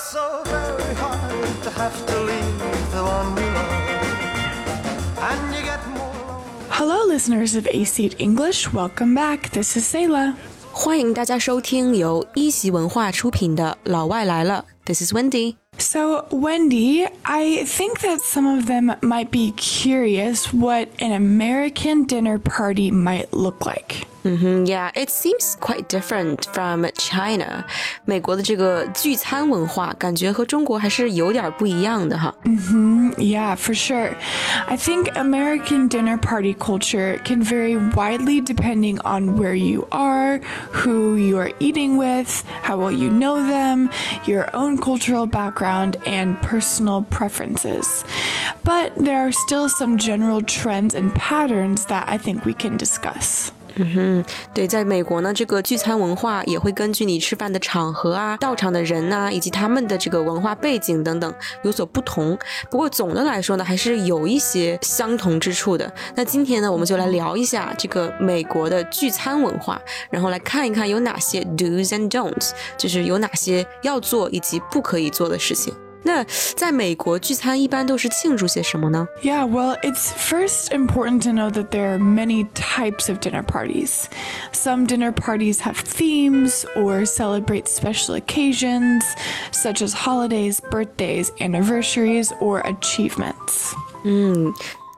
so very hard to have to leave the one you love. Hello, listeners of ACED English. Welcome back. This is Selah. 欢迎大家收听由一席文化出品的《老外来了》。This is Wendi. So, Wendi, I think that some of them might be curious what an American dinner party might look like. Mm, yeah, it seems quite different from China. 美国的这个聚餐文化，感觉和中国还是有点不一样的哈。 Yeah, for sure. I think American dinner party culture can vary widely depending on where you are, who you are eating with, how well you know them, your own cultural background, and personal preferences. But there are still some general trends and patterns that I think we can discuss. 嗯哼对，在美国呢，这个聚餐文化也会根据你吃饭的场合啊、到场的人呐、以及他们的这个文化背景等等有所不同。不过总的来说呢，还是有一些相同之处的。那今天呢，我们就来聊一下这个美国的聚餐文化，然后来看一看有哪些 do's and don'ts，就是有哪些要做以及不可以做的事情。那在美国聚餐一般都是庆祝些什么呢？ Yeah, well, it's first important to know that there are many types of dinner parties. Some dinner parties have themes or celebrate special occasions, such as holidays, birthdays, anniversaries, or achievements.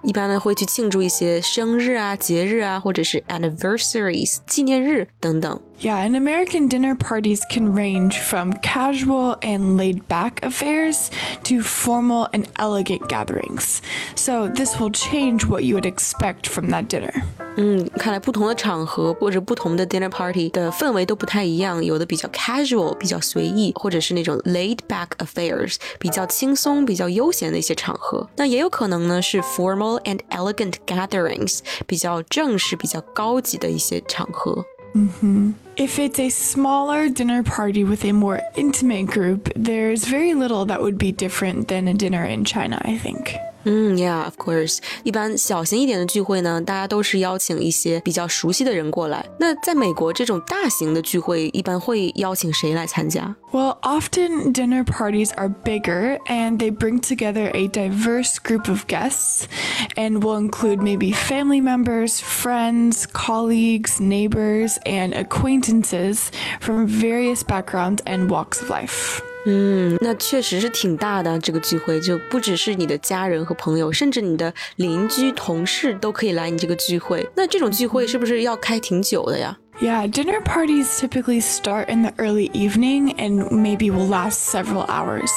一般呢会去庆祝一些生日啊、节日啊，或者是 anniversaries 纪念日等等。 Yeah, and American dinner parties can range from casual and laid back affairs to formal and elegant gatherings. So, this will change what you would expect from that dinner. 嗯，看来不同的场合或者不同的 dinner party 的氛围都不太一样，有的比较 casual，比较随意，或者是那种 laid back affairs，比较轻松、比较悠闲的一些场合。那也有可能呢是 formal and elegant gatherings，比较正式、比较高级的一些场合。 Mm-hmm. If it's a smaller dinner party with a more intimate group, there's very little that would be different than a dinner in China, I think. 嗯，Yeah，of course。一般小型一点的聚会呢，大家都是邀请一些比较熟悉的人过来。那在美国，这种大型的聚会一般会邀请谁来参加？ Well, often dinner parties are bigger and they bring together a diverse group of guests and will include maybe family members, friends, colleagues, neighbors, and acquaintances from various backgrounds and walks of life. 嗯，那确实是挺大的。这个聚会就不只是你的家人和朋友，甚至你的邻居、同事都可以来你这个聚会。那这种聚会是不是要开挺久的呀？Yeah, dinner parties typically start in the early evening and maybe will last several hours.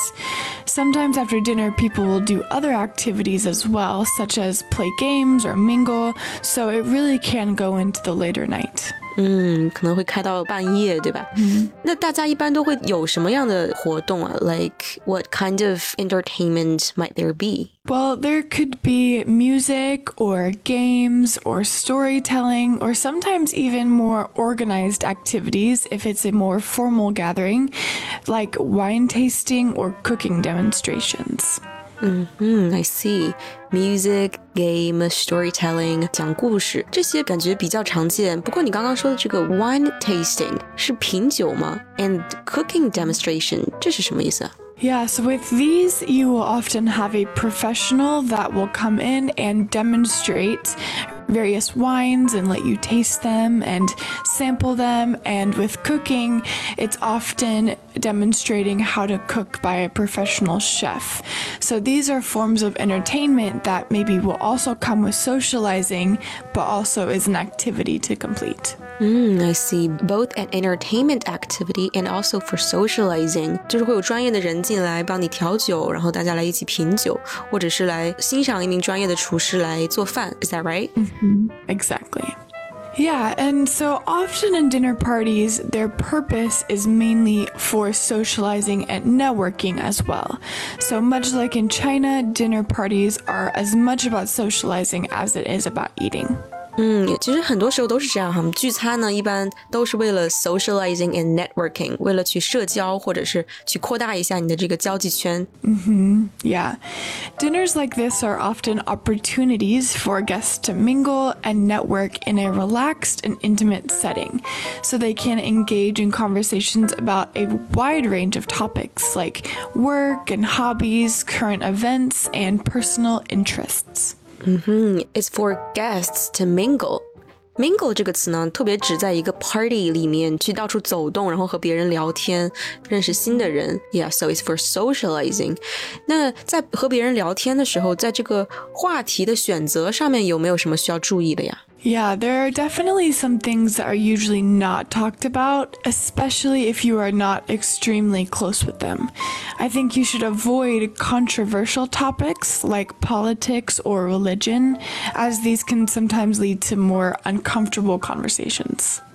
Sometimes after dinner, people will do other activities as well, such as play games or mingle, so it really can go into the later night. 嗯，可能会开到半夜，对吧？嗯。那大家一般都会有什么样的活动啊？Like what kind of entertainment might there be？ Well, there could be music or games or storytelling or sometimes even more organized activities if it's a more formal gathering, like wine tasting or cooking demonstrations. 嗯，I see。Music, game, storytelling，讲故事，这些感觉比较常见。不过你刚刚说的这个 wine tasting 是品酒吗？And cooking demonstration 这是什么意思啊？ Yeah, so with these, you will often have a professional that will come in and demonstrate various wines and let you taste them and sample them. And with cooking, it's often demonstrating how to cook by a professional chef. So these are forms of entertainment that maybe will also come with socializing, but also is an activity to complete. 嗯，I see. Both an entertainment activity and also for socializing，就是会有专业的人进来帮你调酒，然后大家来一起品酒，或者是来欣赏一名专业的厨师来做饭。Is that right？ Exactly. Yeah, and so often in dinner parties, their purpose is mainly for socializing and networking as well. So much like in China, dinner parties are as much about socializing as it is about eating. 嗯，其实很多时候都是这样哈。聚餐呢，一般都是为了 socializing and networking，为了去社交或者是去扩大一下你的这个交际圈。Yeah. Dinners like this are often opportunities for guests to mingle and network in a relaxed and intimate setting, so they can engage in conversations about a wide range of topics like work and hobbies, current events, and personal interests. 嗯哼，It's for guests to mingle。mingle 这个词呢，特别指在一个 party 里面去到处走动，然后和别人聊天，认识新的人。Yeah，so it's for socializing。那在和别人聊天的时候，在这个话题的选择上面有没有什么需要注意的呀？Yeah, there are definitely some things that are usually not talked about, especially if you are not extremely close with them. I think you should avoid controversial topics like politics or religion, as these can sometimes lead to more uncomfortable conversations.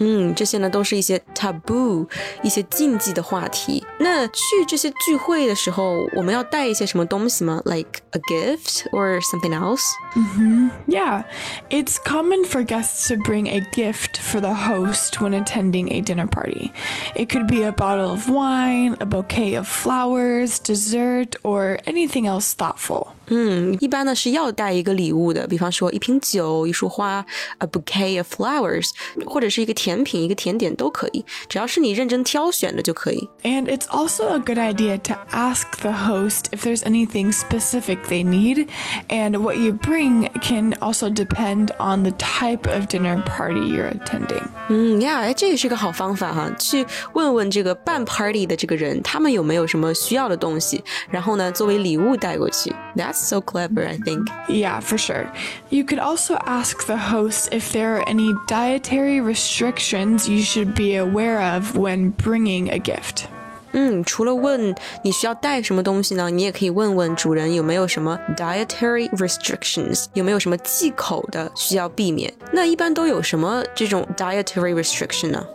嗯，这些呢都是一些 taboo，一些禁忌的话题。那去这些聚会的时候，我们要带一些什么东西吗？Like a gift or something else? Mm-hmm. Yeah, it's common for guests to bring a gift for the host when attending a dinner party. It could be a bottle of wine, a bouquet of flowers, dessert, or anything else thoughtful. 嗯，一般呢是要带一个礼物的，比方说一瓶酒、一束花，a bouquet of flowers，或者是一个甜品、一个甜点都可以，只要是你认真挑选的就可以。And it's also a good idea to ask the host if there's anything specific they need, and what you bring can also depend on the type of dinner party you're attending. 嗯呀，哎，这也是个好方法哈，去问问这个办 party 的这个人，他们有没有什么需要的东西，然后呢作为礼物带过去。 That's so clever, I think. Yeah, for sure. You could also ask the host if there are any dietary restrictions you should be aware of when bringing a gift. 嗯，除了问你需要带什么东西呢，你也可以问问主人有没有什么 dietary restrictions，有没有什么忌口的需要避免。那一般都有什么这种 dietary restriction 呢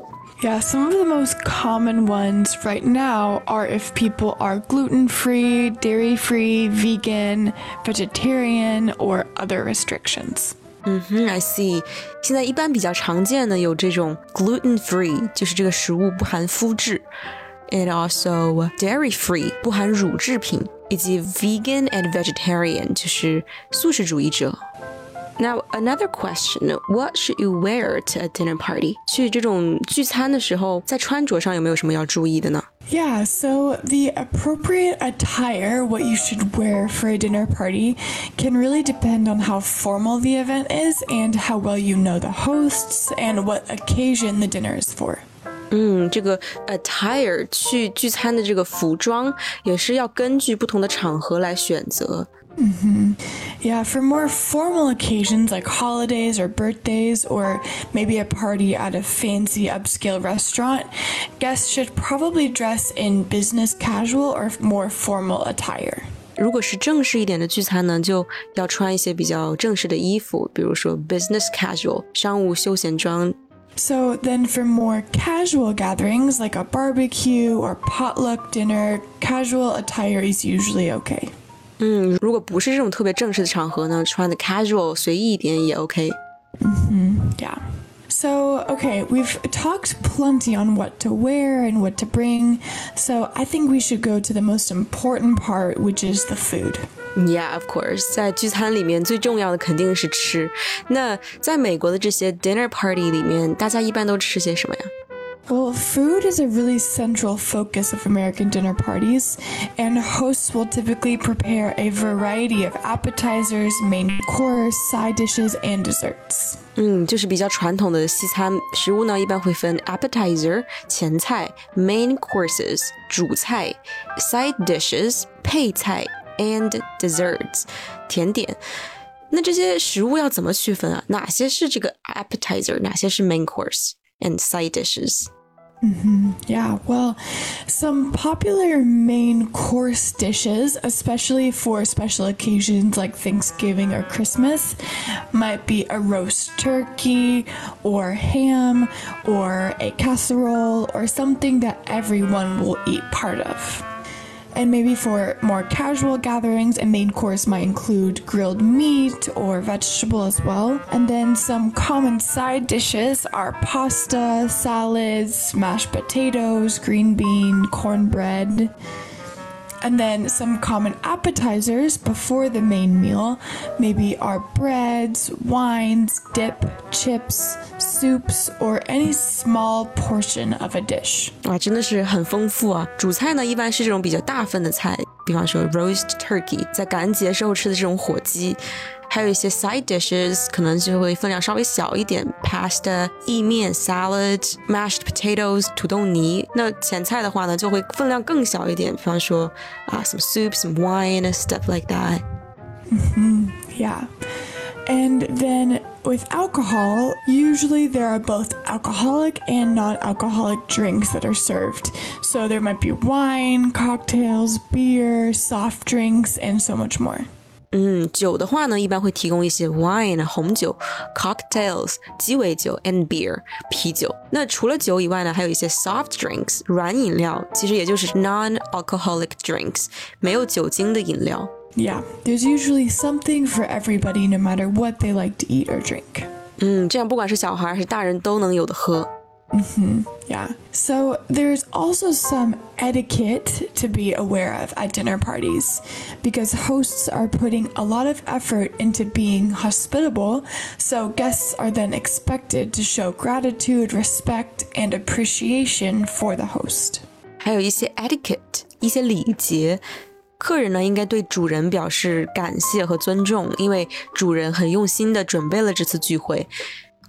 ？yeah, some of the most common ones right now are if people are gluten free, dairy free, vegan, vegetarian, or other restrictions. 嗯哼，I see。现在一般比较常见的有这种 gluten free，就是这个食物不含麸质，and also dairy free，不含乳制品，以及 vegan and vegetarian，就是素食主义者。 now another question, what should you wear to a dinner party? 去这种聚餐的时候，在穿着上有没有什么要注意的呢？Yeah, so the appropriate attire, what you should wear for a dinner party, can really depend on how formal the event is and how well you know the hosts and what occasion the dinner is for. 嗯，这个 attire 去聚餐的这个服装也是要根据不同的场合来选择。 Mm-hmm. Yeah, for more formal occasions like holidays or birthdays, or maybe a party at a fancy upscale restaurant, guests should probably dress in business casual or more formal attire. 如果是正式一点的聚餐呢，就要穿一些比较正式的衣服，比如说 business casual 商务休闲装。So then, for more casual gatherings like a barbecue or potluck dinner, casual attire is usually okay. 嗯，如果不是这种特别正式的场合呢，穿的 casual 随意一点也 OK。嗯哼，Yeah. So, okay, we've talked plenty on what to wear and what to bring. So, I think we should go to the most important part, which is the food. Yeah, of course，在聚餐里面最重要的肯定是吃。那在美国的这些 dinner party 里面，大家一般都吃些什么呀 ？well, food is a really central focus of American dinner parties, and hosts will typically prepare a variety of appetizers, main course, side dishes, and desserts. 嗯，就是比较传统的西餐食物呢，一般会分 appetizer 前菜，main courses 主菜，side dishes 配菜，and desserts 甜点。那这些食物要怎么区分啊？哪些是这个 appetizer，哪些是 main course and side dishes？ Mm-hmm. Yeah, well, some popular main course dishes, especially for special occasions like Thanksgiving or Christmas, might be a roast turkey or ham or a casserole or something that everyone will eat part of. And maybe for more casual gatherings, a main course might include grilled meat or vegetable as well. And then some common side dishes are pasta, salads, mashed potatoes, green bean, cornbread. And then some common appetizers before the main meal maybe are breads, wines, dip, chips, soups, or any small portion of a dish. 哇，真的是很丰富啊！主菜呢，一般是这种比较大份的菜，比方说 roast turkey，在感恩节时候吃的这种火鸡。 还有一些 side dishes，可能就会分量稍微小一点，pasta、意面、salad、mashed potatoes、土豆泥。那前菜的话呢，就会分量更小一点，比方说啊，some soup、some wine stuff like that。 Yeah. And then with alcohol, usually there are both alcoholic and non alcoholic drinks that are served. So there might be wine, cocktails, beer, soft drinks, and so much more. 嗯，酒的话呢，一般会提供一些 wine 红酒、cocktails 鸡尾酒 and beer 啤酒。那除了酒以外呢，还有一些 soft drinks 软饮料，其实也就是 non-alcoholic drinks 没有酒精的饮料。 Yeah, there's usually something for everybody no matter what they like to eat or drink. 嗯，这样不管是小孩还是大人都能有的喝。 Yeah. So there's also some etiquette to be aware of at dinner parties because hosts are putting a lot of effort into being hospitable, so guests are then expected to show gratitude, respect, and appreciation for the host. 还有一些 etiquette 一些礼节。客人呢，应该对主人表示感谢和尊重，因为主人很用心的准备了这次聚会。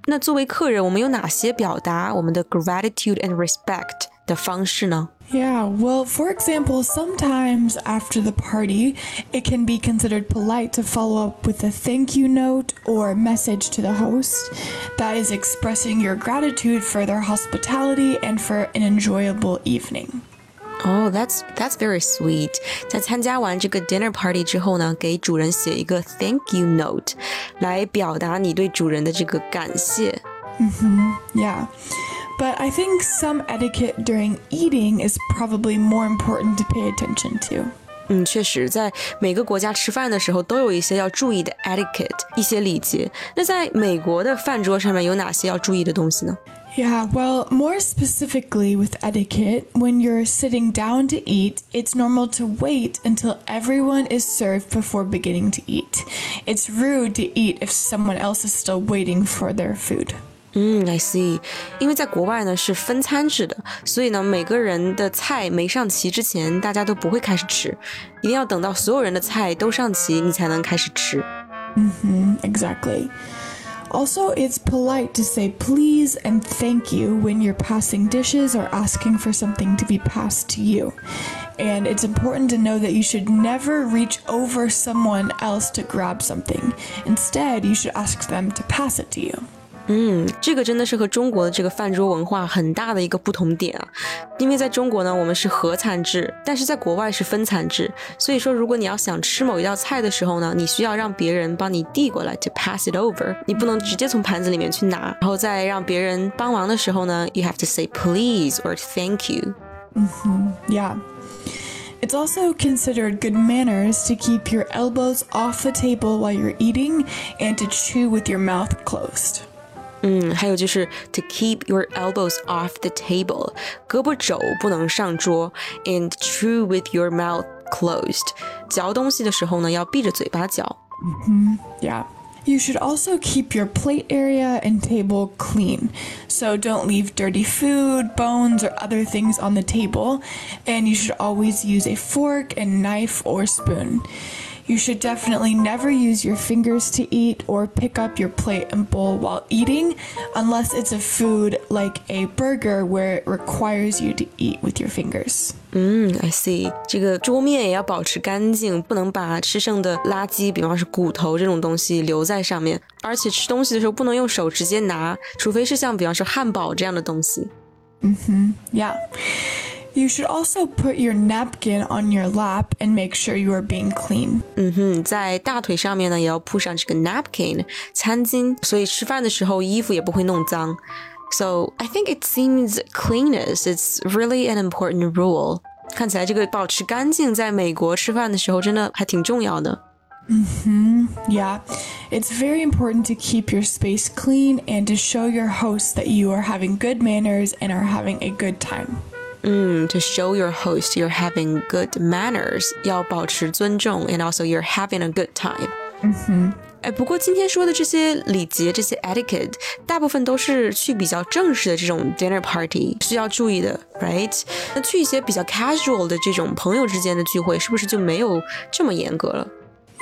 那作为客人，我们有哪些表达我们的 gratitude and respect 的方式呢？ Yeah, well, for example, sometimes after the party, it can be considered polite to follow up with a thank you note or message to the host that is expressing your gratitude for their hospitality and for an enjoyable evening. 哦、t h a t s that's very sweet。在参加完这个 dinner party 之后呢，给主人写一个 thank you note，来表达你对主人的这个感谢。 Yeah. But I think some etiquette during eating is probably more important to pay attention to. 嗯，确实，在每个国家吃饭的时候都有一些要注意的 etiquette，一些礼节。那在美国的饭桌上面有哪些要注意的东西呢？ Yeah, well, more specifically with etiquette, when you're sitting down to eat, it's normal to wait until everyone is served before beginning to eat. It's rude to eat if someone else is still waiting for their food. 嗯，I see。因为在国外呢是分餐制的，所以呢每个人的菜没上齐之前，大家都不会开始吃，一定要等到所有人的菜都上齐，你才能开始吃。 Exactly. Also, it's polite to say please and thank you when you're passing dishes or asking for something to be passed to you. And it's important to know that you should never reach over someone else to grab something. Instead, you should ask them to pass it to you. 嗯，这个真的是和中国的这个饭桌文化很大的一个不同点啊。因为在中国呢，我们是合餐制，但是在国外是分餐制。所以说，如果你要想吃某一道菜的时候呢，你需要让别人帮你递过来，to pass it over，你不能直接从盘子里面去拿，然后再让别人帮忙的时候呢，you have to say please or thank you。 Yeah. It's also considered good manners to keep your elbows off the table while you're eating and to chew with your mouth closed. 嗯，还有就是 to keep your elbows off the table，胳膊肘不能上桌，and chew with your mouth closed。嚼东西的时候呢，要闭着嘴巴嚼。 Yeah. You should also keep your plate area and table clean. So don't leave dirty food, bones, or other things on the table. And you should always use a fork and knife or spoon. You should definitely never use your fingers to eat or pick up your plate and bowl while eating, unless it's a food like a burger where it requires you to eat with your fingers. 嗯，I see。这个桌面也要保持干净，不能把吃剩的垃圾，比方是骨头这种东西留在上面。而且吃东西的时候不能用手直接拿，除非是像比方说汉堡这样的东西。 Yeah. You should also put your napkin on your lap and make sure you are being clean. 嗯，在大腿上面呢也要铺上这个 napkin 餐巾，所以吃饭的时候衣服也不会弄脏。So I think it seems cleanness is really an important rule. 看起来这个保持干净，在美国吃饭的时候真的还挺重要的。 Yeah. It's very important to keep your space clean and to show your host that you are having good manners and are having a good time. 嗯，to show your host you're having good manners，要保持尊重，and also you're having a good time。嗯哼。哎，不过今天说的这些礼节、这些 etiquette，大部分都是去比较正式的这种 dinner party 需要注意的，right？那去一些比较 casual 的这种朋友之间的聚会，是不是就没有这么严格了？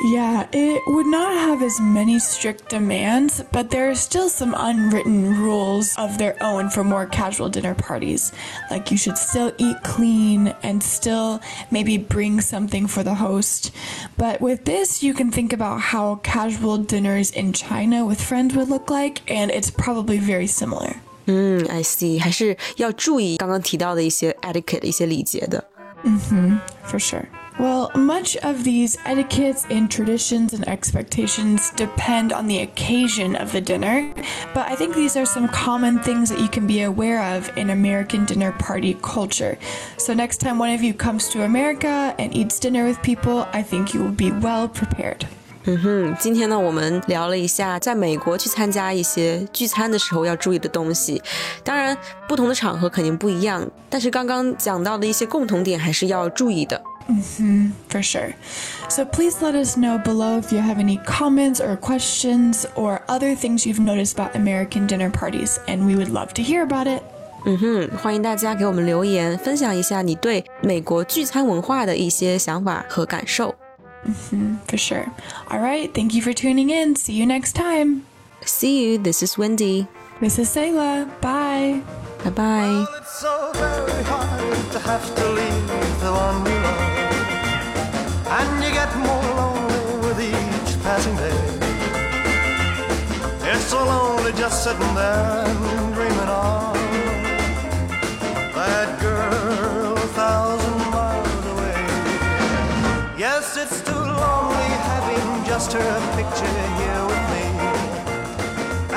Yeah, it would not have as many strict demands, but there are still some unwritten rules of their own for more casual dinner parties. Like you should still eat clean and still maybe bring something for the host. But with this, you can think about how casual dinners in China with friends would look like, and it's probably very similar. 嗯，I see，还是要注意刚刚提到的一些 etiquette 一些礼节的。 For sure. Well, much of these etiquettes and traditions and expectations depend on the occasion of the dinner, but I think these are some common things that you can be aware of in American dinner party culture. So, next time one of you comes to America and eats dinner with people, I think you will be well prepared. 嗯哼，今天呢，我们聊了一下在美国去参加一些聚餐的时候要注意的东西。当然，不同的场合肯定不一样，但是刚刚讲到的一些共同点还是要注意的。 Mm-hmm, for sure. So please let us know below if you have any comments or questions or other things you've noticed about American dinner parties, and we would love to hear about it. Mm-hmm. 嗯哼，欢迎大家给我们留言，分享一下你对美国聚餐文化的一些想法和感受。嗯哼，for sure. All right, thank you for tuning in. See you next time. See you. This is Wendi. This is Selah. Bye. Bye bye. Well, and you get more lonely with each passing day. It's so lonely just sitting there and dreaming of that girl a thousand miles away. Yes, it's too lonely having just her picture here with me.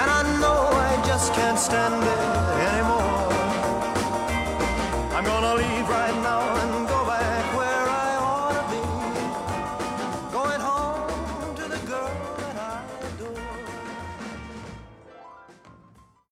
And I know I just can't stand it